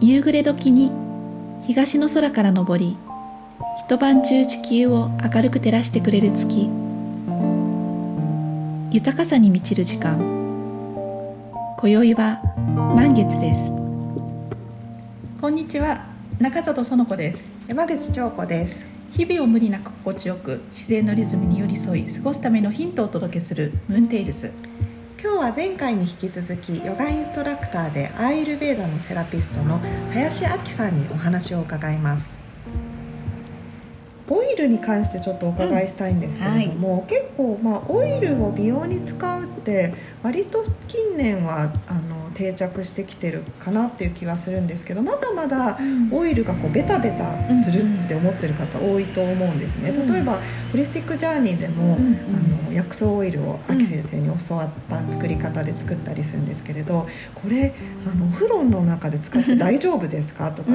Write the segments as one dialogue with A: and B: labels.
A: 夕暮れ時に東の空から昇り一晩中地球を明るく照らしてくれる月。豊かさに満ちる時間。今宵は満月です。こんにちは。中里園子です。
B: 山口彫子です
A: 日々を無理なく心地よく自然のリズムに寄り添い過ごすためのヒントをお届けするムーンテイルズ。
B: 今日は前回に引き続きヨガインストラクターでアーユルベーダのセラピストの林明さんにお話を伺います。オイルに関してちょっとお伺いしたいんですけれども、うんはい、結構まあオイルを美容に使うって割と近年はあの定着してきてるかなっていう気はするんですけどまだまだオイルがこうベタベタするって思ってる方多いと思うんですね。例えばホリスティックジャーニーでも、あの薬草オイルを秋先生に教わった作り方で作ったりするんですけれどこれあのお風呂の中で使って大丈夫ですかとか、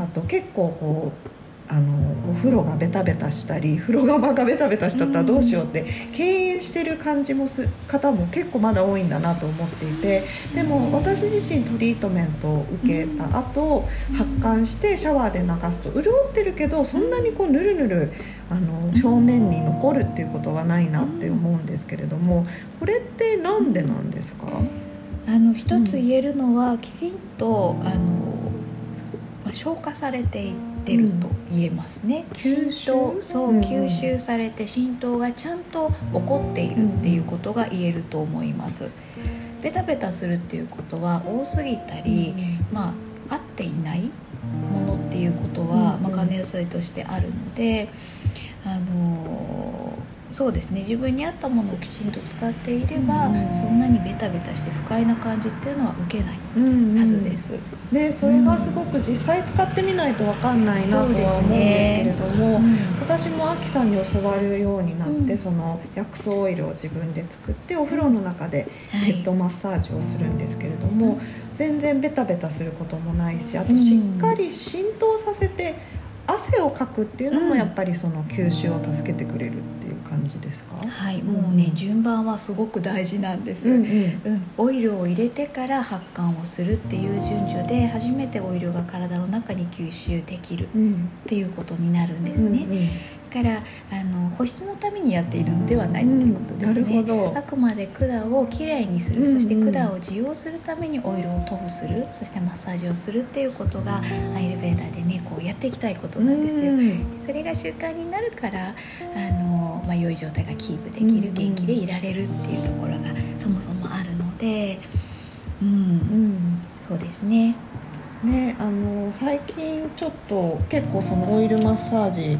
B: あと結構こうあのお風呂がベタベタしたり風呂釜がベタベタしちゃったらどうしようって敬遠してる感じもす方も結構まだ多いんだなと思っていてでも私自身トリートメントを受けた後発汗してシャワーで流すと潤ってるけどそんなにこうぬるぬるあの表面に残るっていうことはないなって思うんですけれどもこれって何でなんですか？
C: あの一つ言えるのは、きちんとあの、まあ、消化されていて。ってると言えますね、うん、浸透そう、吸収されて浸透がちゃんと起こっているっていうことが言えると思います。ベタベタするっていうことは多すぎたり、まあ合っていないものっていうことは、まあ、可能性としてあるのであのそうですね。自分に合ったものをきちんと使っていれば、うん、そんなにベタベタして不快な感じっていうのは受けないはずです。うん。
B: うん、でそれがすごく実際使ってみないと分かんないなとは思うんですけれども、ねうん、私もアキさんに教わるようになって、その薬草オイルを自分で作ってお風呂の中でヘッドマッサージをするんですけれども、はい、全然ベタベタすることもないしあとしっかり浸透させて汗をかくっていうのもやっぱりその吸収を助けてくれるっていう感じですか、
C: はいもうね、順番はすごく大事なんです、うん、うん。うん、オイルを入れてから発汗をするっていう順序で初めてオイルが体の中に吸収できるっていうことになるんですね、うんうんからあの保湿のためにやっているのではないということですね、うん、あくまで管をきれいにする、そして管を受容するためにオイルを塗布するそしてマッサージをするっていうことがアイルベーダーでねこうやっていきたいことなんですよ、うん、それが習慣になるからあの、まあ、良い状態がキープできる、元気でいられるっていうところがそもそもあるのでうん、そうですね。
B: ねあの最近ちょっと結構そのオイルマッサージ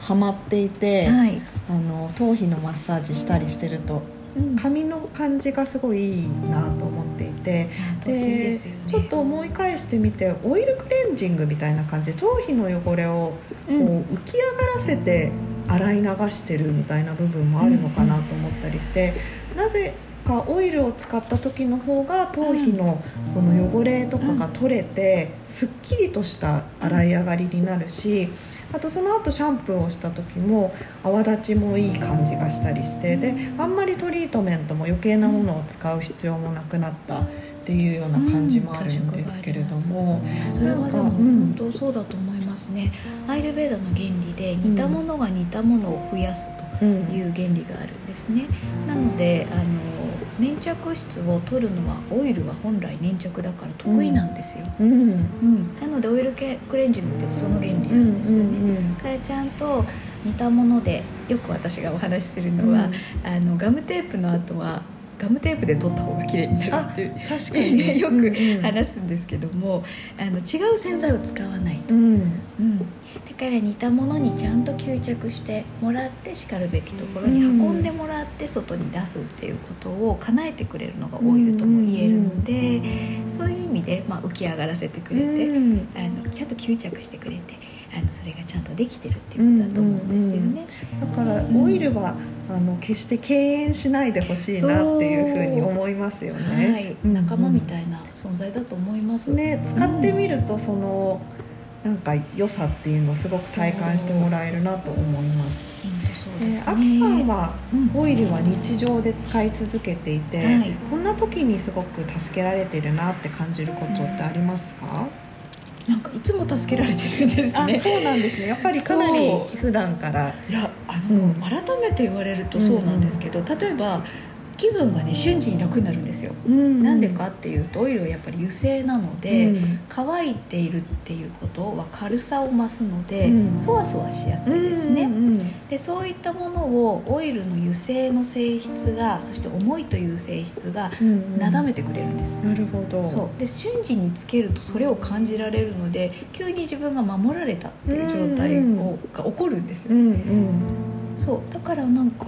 B: ハマっていて、はい、あの頭皮のマッサージしたりしてると、うん、髪の感じがすごいいいなと思っていて、で、ね、ちょっと思い返してみてオイルクレンジングみたいな感じで頭皮の汚れをこう浮き上がらせて洗い流してるみたいな部分もあるのかなと思ったりして、なぜかオイルを使った時の方が頭皮のこの汚れとかが取れてすっきりとした洗い上がりになるしあとその後シャンプーをした時も泡立ちもいい感じがしたりしてであんまりトリートメントも余計なものを使う必要もなくなった。っていうような感じもあるんですけれども、
C: うん、それはでも本当そうだと思いますね、アイルベーダの原理で似たものが似たものを増やすという原理があるんですね、なのであの粘着質を取るのはオイルは本来粘着だから得意なんですよ、うん、うん、なのでオイルクレンジングってその原理なんですよね、うんうん、だからちゃんと似たものでよく私がお話しするのは、あのガムテープの後はガムテープで取った方が綺麗になるっていう確かに、ね、よく話すんですけども、あの違う洗剤を使わないと、うん、うん、だから似たものにちゃんと吸着してもらってしかるべきところに運んでもらって外に出すっていうことを叶えてくれるのがオイルとも言えるので、そういう意味で、まあ、浮き上がらせてくれて、あのちゃんと吸着してくれてあのそれがちゃんとできてるっていうことだと思うんですよね。
B: だからオイルは、あの決して敬遠しないでほしいなっていうふうに思いますよね。
C: はい、仲間みたいな存在だと思います。
B: ね、使ってみるとその、なんか良さっていうのをすごく体感してもらえるなと思います。
C: そうです
B: あきさんは
C: うん
B: オイルは日常で使い続けていて、
C: はい
B: こんな時にすごく助けられてるなって感じることってありますか？
C: なんかいつも助けられてるんです
B: あ、
C: ね。
B: そうなんですね。やっぱりかなり普段から。
C: いやあの、
B: うん
C: 改めて言われるとそうなんですけど、例えば気分がね瞬時に楽になるんですよ。
B: うん
C: なんでかっていうとオイルはやっぱり油性なので、
B: うん
C: 乾いているっていうことは軽さを増すので、
B: うん
C: そわそわしやすいですね。でそういったものをオイルの油性の性質がそして重いという性質が
B: うん
C: なだめてくれるんです。
B: なるほど。
C: そうで瞬時につけるとそれを感じられるので急に自分が守られたっていう状態
B: うん
C: をが起こるんですよ、
B: うんうん。
C: そうだからなんか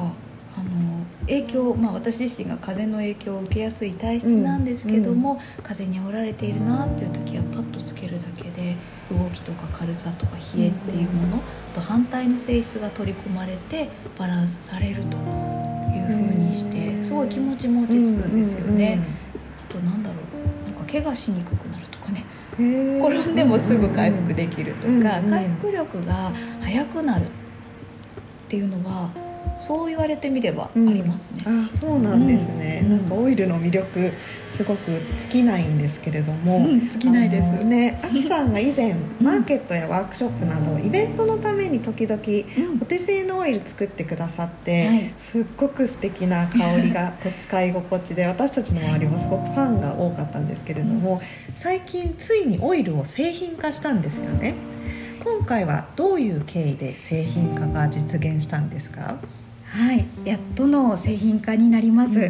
C: あの影響、まあ、私自身が風の影響を受けやすい体質なんですけども、風に煽られているなっていう時はパッとつけるだけで動きとか軽さとか冷えっていうものと反対の性質が取り込まれてバランスされるという風にし
B: へ
C: て
B: ー
C: すごい気持ちも落ち着くんですよね。
B: うん
C: あとなんだろうなんか怪我しにくくなるとかね。転んでもすぐ回復できるとか、
B: うんうん。
C: 回復力が速くなるっていうのはそう言われてみればありますね。
B: あそうなんですね、
C: うん。
B: なんかオイルの魅力すごく尽きないんですけれども、
C: うん尽きないです。
B: ねあきさんが以前マーケットやワークショップなどイベントのために時々
C: うん。
B: お手製のオイル作ってくださって、
C: はい。
B: すっごく素敵な香りがと使い心地で私たちの周りもすごくファンが多かったんですけれども、最近ついにオイルを製品化したんですよね。今回はどういう経緯で製品化が実現したんですか？
C: はい、やっとの製品化になります、
B: うん。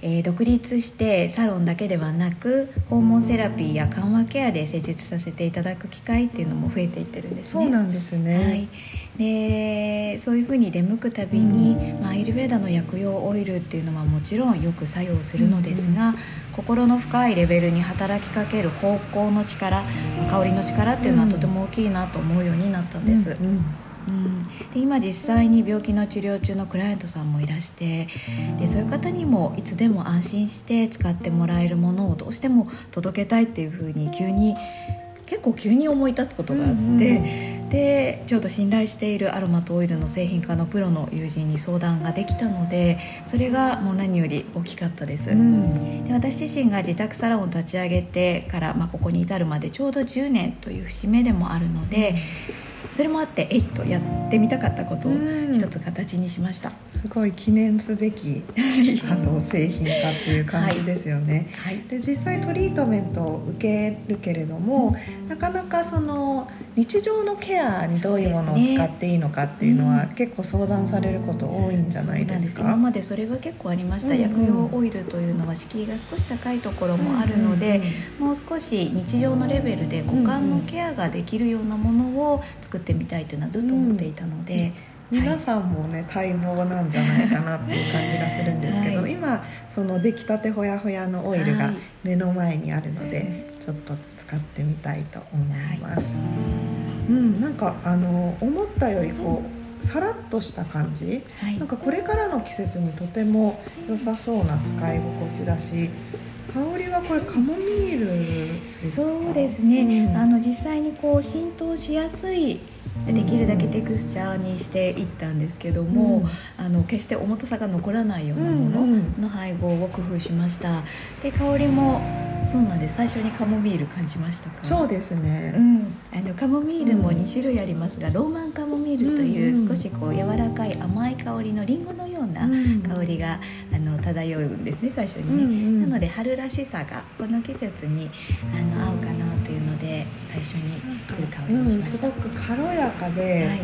C: えー独立してサロンだけではなく訪問セラピーや緩和ケアで施術させていただく機会っていうのも増えていってるんですね。
B: そうなんですね、
C: はい、でそういうふうに出向くたびに、まあ、アイルベーダの薬用オイルっていうのはもちろんよく作用するのですが、心の深いレベルに働きかける方向の力、まあ香りの力っていうのはとても大きいなと思うようになったんです。
B: うんうん
C: うん、で今実際に病気の治療中のクライアントさんもいらしてでそういう方にもいつでも安心して使ってもらえるものをどうしても届けたいっていうふうに急に結構急に思い立つことがあって、
B: うんうん
C: でちょうど信頼しているアロマとオイルの製品化のプロの友人に相談ができたのでそれがもう何より大きかったです。
B: うん。
C: で私自身が自宅サロンを立ち上げてから、まあ、ここに至るまでちょうど10年という節目でもあるので、それもあってえいっとやってみたかったことを
B: うん。
C: 一つ形にしました、
B: すごい記念すべきあの製品化っていう感じですよね。
C: はい。
B: で実際トリートメントを受けるけれども、なかなかその日常のケアにどういうものを使っていいのかっていうのは、
C: うん。
B: 結構相談されること多いんじゃないですか？
C: そうなん今までそれが結構ありました、
B: うんうん。
C: 薬用オイルというのは敷居が少し高いところもあるので、もう少し日常のレベルで股間のケアができるようなものを作ってみたいというのはずっと思っていたので、はい。
B: 皆さんもね待望なんじゃないかなっていう感じがするんですけど、
C: はい。
B: 今その出来たてほやほやのオイルが
C: はい。
B: 目の前にあるので、ちょっと使ってみたいと思います。うん、なんかあの思ったよりこう、さらっとした感じ。
C: はい。
B: なんかこれからの季節にとても良さそうな使い心地だし、香りはこれカモミール。
C: そうですね、
B: うん。
C: あの実際にこう浸透しやすいできるだけテクスチャーにしていったんですけども、あの決して重たさが残らないようなも
B: うんうん。
C: のの配合を工夫しました。で香りもそうなんです。最初にカモミール感じましたか？
B: そうですね。
C: うん、あのカモミールも2種類ありますが、ローマンカモミールとい
B: うんう
C: うん。少しこう柔らかい甘い香りのリンゴのような
B: うん。
C: 香りが、あの漂うんですね最初にね、
B: うんうん。
C: なので春らしさがこの季節にあの合うかなというので最初に来る香り
B: うん、
C: にしました、
B: すごく軽やかで、
C: はい。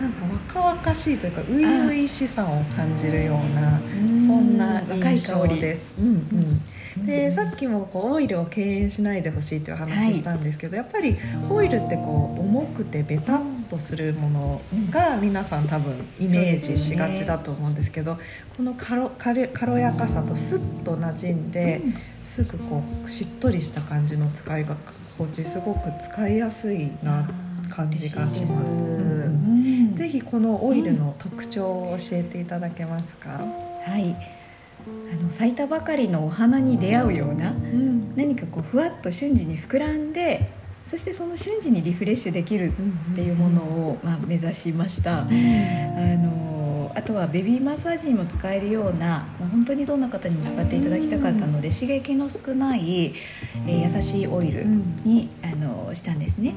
B: なんか若々しいというか初々しさを感じるような
C: うん。
B: そんな印象
C: 香り。
B: です。うんうん、で
C: うん。
B: さっきもこうオイルを敬遠しないでほしいという話したんですけど、やっぱりオイルってこう重くてベタっとするものが皆さん多分イメージしがちだと思うんですけどこの軽軽軽やかさとスッと馴染んで、すぐこうしっとりした感じの使い心地すごく使いやすいな感じがします。ぜひこのオイルの特徴を教えていただけますか？
C: はいあの咲いたばかりのお花に出会うような
B: うん、
C: 何かこうふわっと瞬時に膨らんでそしてその瞬時にリフレッシュできるっていうものを、まあ、目指しました。あのあとはベビーマッサージにも使えるようなもう本当にどんな方にも使っていただきたかったので、刺激の少ない、えー、優しいオイルに、あのしたんですね。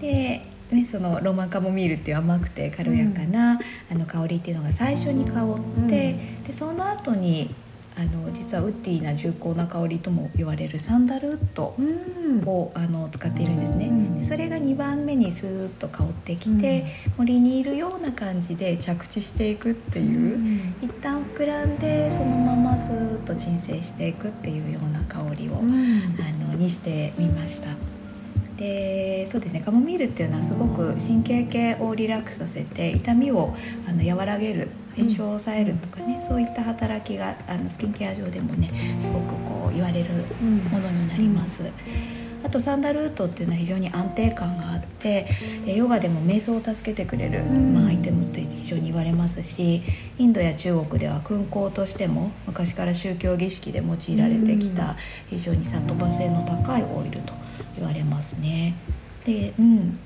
C: でね、そのロマンカモミールっていう甘くて軽やかな、あの香りっていうのが最初に香って、でその後にあの実はウッディな重厚な香りとも言われるサンダルウッドを、あの使っているんですね、でそれが2番目にスーッと香ってきて、森にいるような感じで着地していくっていう、一旦膨らんでそのままスーッと鎮静していくっていうような香りを、あのにしてみました。でそうですねカモミールっていうのはすごく神経系をリラックスさせて痛みをあの和らげる炎症を抑えるとかね、うん、そういった働きがあのスキンケア上でもねすごくこう言われるものになります。うん、あとサンダルウッドっていうのは非常に安定感があってヨガでも瞑想を助けてくれる、まあ、アイテムって非常に言われますしインドや中国では燻香としても昔から宗教儀式で用いられてきた非常にサトバ性の高いオイルと言われますね。で、うん、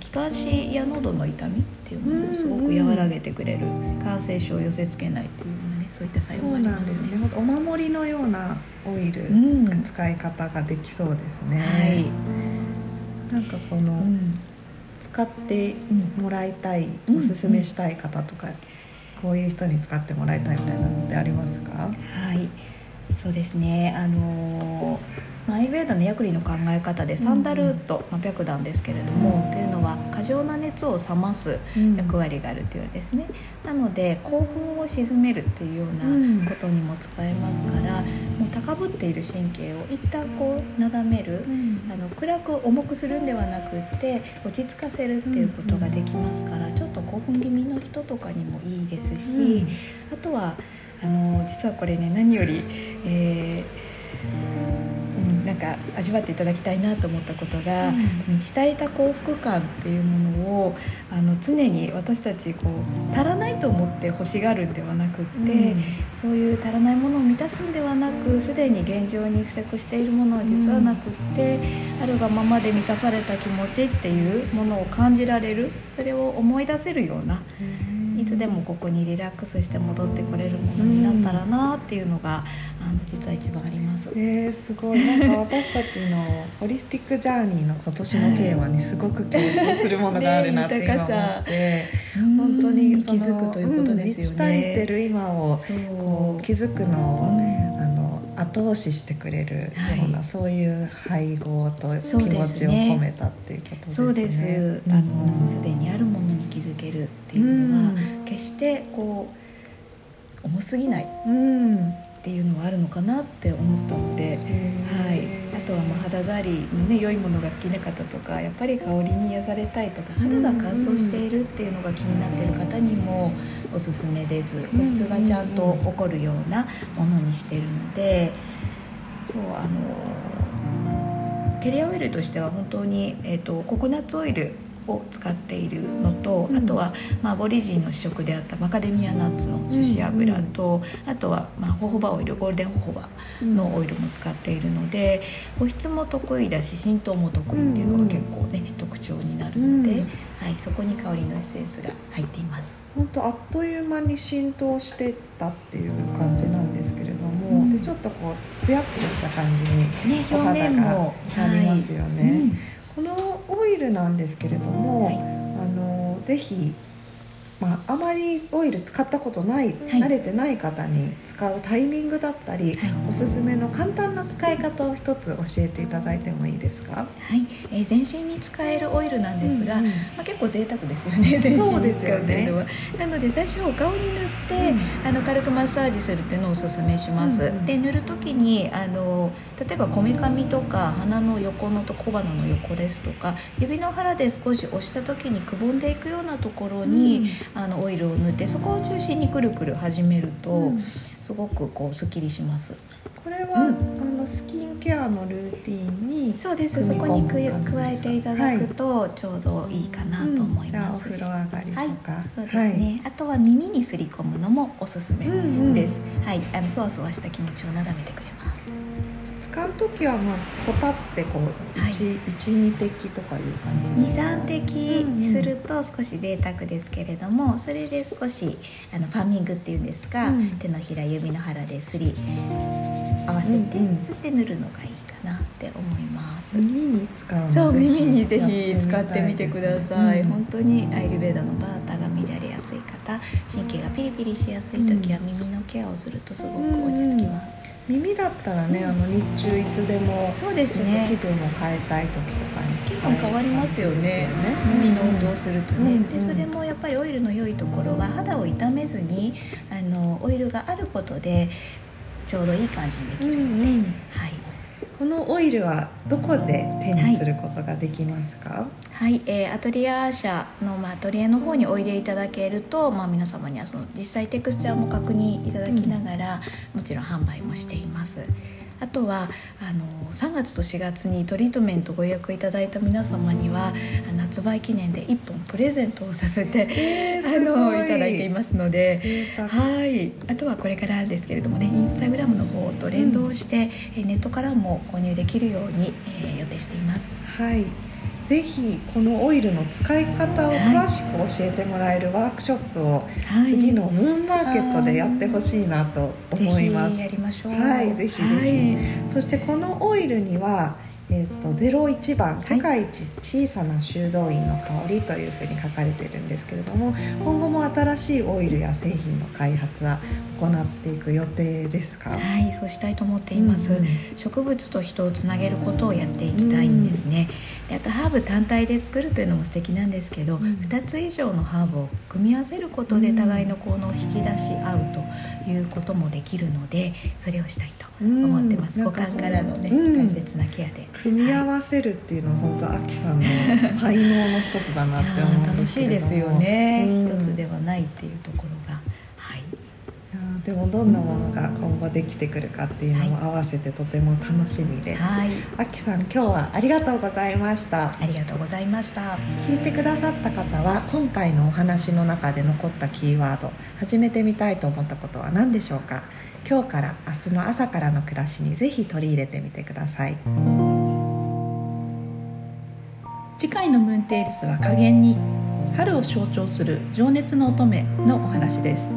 C: 気管支や喉の痛みっていうものをすごく和らげてくれる、感染症を寄せ付けないっていうねそういった作用もありますね。
B: お守りのようなオイル、うん、使い方ができそうですね。はい、なんかこの、うん、使ってもらいたい、おすすめしたい方とか、こういう人に使ってもらいたいみたいなのってありますか？は
C: い、そうですね。あのーアイルベーダのヤクリの考え方でサンダルウッド、まあ、白檀ですけれども、というのは過剰な熱を冷ます役割があるというですね、なので興奮を鎮めるっていうようなことにも使えますから、もう高ぶっている神経を一旦こうなだめる、あの暗く重くするんではなくって落ち着かせるっていうことができますから、ちょっと興奮気味の人とかにもいいですし、あとはあの実はこれね何より、えーなんか味わっていただきたいなと思ったことが、うん、満ち足りた幸福感っていうものをあの常に私たちこう足らないと思って欲しがるんではなくって、うん、そういう足らないものを満たすんではなくすでに現状に付着しているものは実はなくって、うん、あるがままで満たされた気持ちっていうものを感じられるそれを思い出せるような。いつでもここにリラックスして戻ってこれるものになったらなっていうのが、あの実は一番あります。
B: えー、すごいなんか私たちのホリスティックジャーニーの今年のテーマにすごく共通するものがあるなって今思って、本当に
C: 気づくということですよね。
B: 満ち足りてる今をこう気づくのを、あの後押ししてくれるような、はい、そういう配合と気持ちを込めたっていうことですね。
C: そうです。あのすでにあるものに気づけるっていうのは、決してこう重すぎない。うんっていうのはあるのかなって思ったので、はい、あとはまあ肌触りのね良いものが好きな方とかやっぱり香りに癒されたいとか肌が乾燥しているっていうのが気になってる方にもおすすめです。保湿がちゃんと起こるようなものにしてるのでそうあのケリアオイルとしては本当に、えーとココナッツオイルを使っているのと、うん、あとは、まあ、アボリジンの主食であったマカデミアナッツの寿司油と、うん、あとは、まあ、ホホバオイルゴールデンホホバのオイルも使っているので保湿も得意だし浸透も得意っていうのが結構ね、特徴になるので、はい、そこに香りのエッセンスが入っています。
B: 本当あっという間に浸透してたっていう感じなんですけれども、でちょっとこうツヤっとした感じにお肌がなりますよね。このオイルなんですけれども、はい、あのぜひまあ、あまりオイル使ったことない、はい、慣れてない方に使うタイミングだったり、はい、おすすめの簡単な使い方を一つ教えていただいてもいいですか？は
C: い、えー、全身に使えるオイルなんですが、うんうん、まあ、結構贅沢ですよね。
B: そうですよね。
C: なので最初お顔に塗って、うん、あの軽くマッサージするっていうのをおすすめします。うんうん、で塗る時にあの例えばこめかみとか鼻の横のと小鼻の横ですとか指の腹で少し押した時にくぼんでいくようなところに、うんあのオイルを塗ってそこを中心にくるくる始めると、うん、すごくこうすっきりします。
B: これは、うん、あのスキンケアのルーティンに
C: そうです。そこに加えていただくとちょうどいいかなと思います。
B: うん、お風呂上がりとか、はい、
C: そうですね、はい、あとは耳にすり込むのもおすすめです。うんうん、はい、あのそわそわした気持ちをなだめてく。
B: 使う時はまあポタってこう
C: はい。
B: 12、滴とかいう感じで。すか
C: 23滴すると少し贅沢ですけれどもそれで少しあのパーミングっていうんですか、
B: うん。
C: 手のひら指の腹ですり合わせて、
B: うんうん。
C: そして塗るのがいいかなって思います。
B: 耳に使うの
C: そう耳にぜ
B: や
C: ひ使ってみてください、
B: うん。
C: 本当にアイルベーダのバータが乱れやすい方神経がピリピリしやすい時は耳のケアをするとすごく落ち着きます、
B: 耳だったらね、
C: うん。
B: あの日中いつでも
C: そうですね。
B: 気分を変えたい時とかに使
C: 気分変わりますよね。
B: ね。
C: 耳の運動をするとね、
B: うん
C: でそれもやっぱりオイルの良いところは肌を傷めずにあのオイルがあることでちょうどいい感じにでき
B: うん
C: るので、
B: うん。
C: はい、
B: このオイルはどこで手にすることができますか、
C: はい。えーアトリエアーシャの、まあ、アトリエの方においでいただけると、まあ、皆様にはその実際テクスチャーも確認いただきながら、もちろん販売もしています。あとはあの3月と4月にトリートメントご予約いただいた皆様にはあの発売記念で1本プレゼントをさせて、
B: えー
C: あ
B: すご
C: のいただいていますので。はい、あとはこれからですけれどもねインスタグラムの方と連動して、えーネットからも購入できるように、えー予定しています。
B: はいぜひこのオイルの使い方を詳しく教えてもらえるワークショップを
C: はい。
B: 次のムーンマーケットでやってほしいなと思います。
C: ぜひやりましょう。
B: はいぜひぜひ。そしてこのオイルには、えー、と01番「世界一小さな修道院の香り」というふうに書かれてるんですけれども今後も新しいオイルや製品の開発は行っていく予定ですか？
C: はい、はい、そうしたいと思っています。
B: うんうん。
C: 植物と人をつなげることをやっていきたいんですね。であとハーブ単体で作るというのも素敵なんですけど、
B: うん。
C: 2つ以上のハーブを組み合わせることで
B: うん。
C: 互いの効能を引き出し合うということもできるのでそれをしたいと思ってます。
B: うん。
C: 五感からのね、
B: うん。
C: 大切なケアで。
B: 組み合わせるっていうのは本当アキさんの才能の一つだなって思うんですけれども。
C: しいですよね、
B: うん。
C: 一つではないっていうところ
B: でもどんなものが今後できてくるかっていうのも合わせてとても楽しみです。
C: はい。
B: アキさん今日はありがとうございました。
C: ありがとうございました。
B: 聞いてくださった方は今回のお話の中で残ったキーワード始めてみたいと思ったことは何でしょうか？今日から明日の朝からの暮らしにぜひ取り入れてみてください。
A: 次回のムーンテイルスは加減に春を象徴する情熱の乙女のお話です